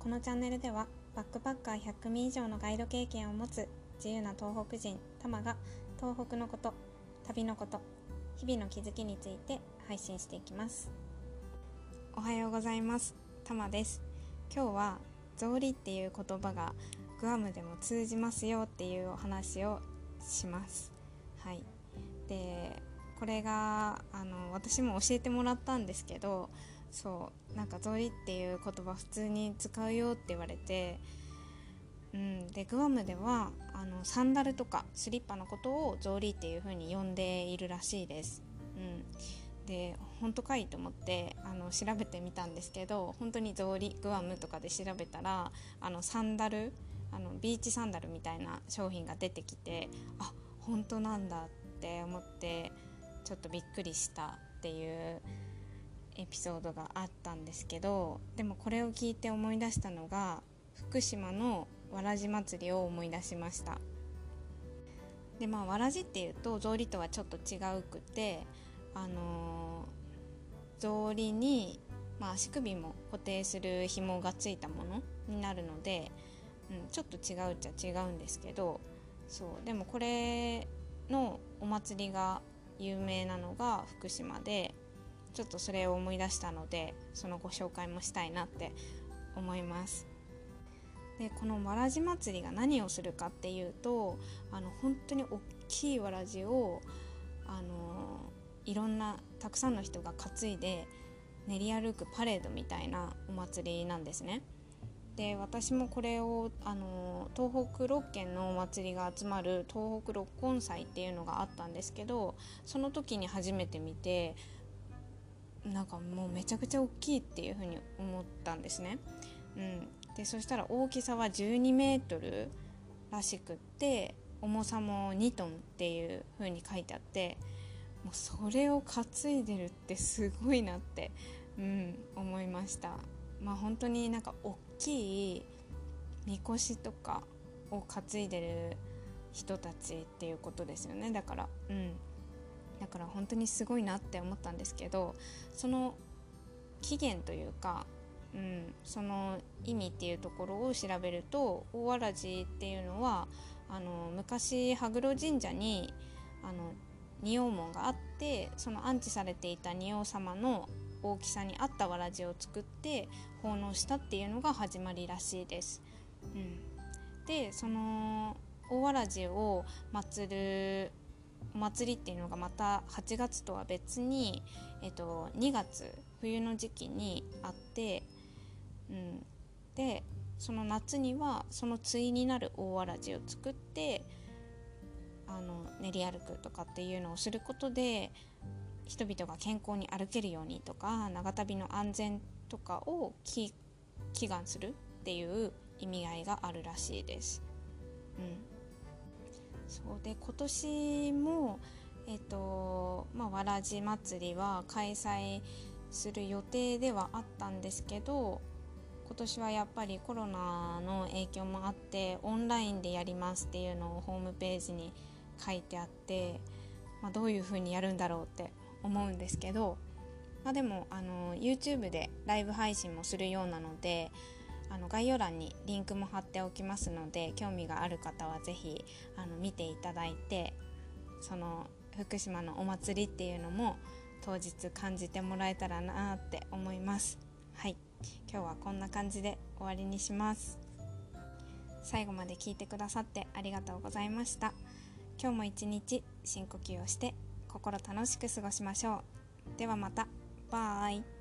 このチャンネルではバックパッカー100組以上のガイド経験を持つ自由な東北人タマが東北のこと旅のこと日々の気づきについて配信していきます。おはようございます。タマです。今日は草履っていう言葉がグアムでも通じますよっていうお話をします。はい。でこれがあの私も教えてもらったんですけどそうなんか草履っていう言葉普通に使うよって言われてうん、でグアムではあのサンダルとかスリッパのことを草履っていう風に呼んでいるらしいです。うん、で本当かいと思ってあの調べてみたんですけど本当に草履グアムとかで調べたらあのサンダルあのビーチサンダルみたいな商品が出てきてあ本当なんだって思ってちょっとびっくりしたっていうエピソードがあったんですけどでもこれを聞いて思い出したのが福島のわらじ祭りを思い出しました。でまあわらじっていうと草履とはちょっと違うくてあのー、草履に、まあ、足首も固定する紐がついたものになるので、うん、ちょっと違うっちゃ違うんですけどそうでもこれのお祭りが有名なのが福島でちょっとそれを思い出したのでそのご紹介もしたいなって思いますでこのわらじ祭りが何をするかっていうとあの本当に大きいわらじをあのいろんなたくさんの人が担いで練り歩くパレードみたいなお祭りなんですね。で私もこれをあの東北6県のお祭りが集まる東北六根祭っていうのがあったんですけどその時に初めて見てなんかもうめちゃくちゃ大きいっていうふうに思ったんですね。うん、でそしたら大きさは12メートルらしくって重さも2トンっていう風に書いてあってもうそれを担いでるってすごいなって、うん、思いました。まあ本当になんか大きいみこしとかを担いでる人たちっていうことですよね。だからうん。から本当にすごいなって思ったんですけどその起源というかうん、その意味っていうところを調べると大わらじっていうのはあの昔羽黒神社にあの仁王門があってその安置されていた仁王様の大きさに合ったわらじを作って奉納したっていうのが始まりらしいです。うん、でその大わらじを祀るお祭りっていうのがまた8月とは別に、えっと、2月冬の時期にあってうん、でその夏にはその対になる大わらじを作ってあの練り歩くとかっていうのをすることで人々が健康に歩けるようにとか長旅の安全とかを祈願するっていう意味合いがあるらしいです。うん、そうで今年もえっ、とまあわらじ祭りは開催する予定ではあったんですけど今年はやっぱりコロナの影響もあってオンラインでやりますっていうのをホームページに書いてあって、まあ、どういう風にやるんだろうって思うんですけど、まあ、でもあの YouTube でライブ配信もするようなのであの概要欄にリンクも貼っておきますので興味がある方は是非あの見ていただいてその福島のお祭りっていうのも当日感じてもらえたらなって思います。はい。今日はこんな感じで終わりにします。最後まで聞いてくださってありがとうございました。今日も一日深呼吸をして心楽しく過ごしましょう。ではまた。バイ。